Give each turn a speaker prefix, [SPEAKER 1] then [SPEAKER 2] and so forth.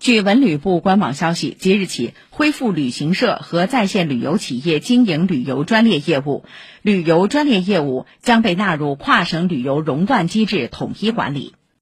[SPEAKER 1] 据文旅部官网消息即日起恢复旅行社和在线旅游企业经营旅游专列业务。旅游专列业务将被纳入跨省旅游熔断机制统一管理。